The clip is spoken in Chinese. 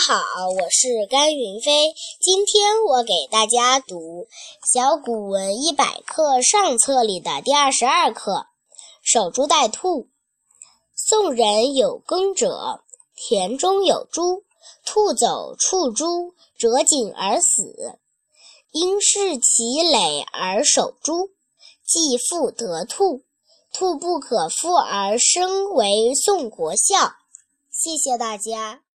好我是甘云飞今天我给大家读小古文一百课上册里的第二十二课守株待兔。宋人有耕者田中有株兔走触株折颈而死因释其耒而守株冀复得兔兔不可复而生为宋国笑谢谢大家。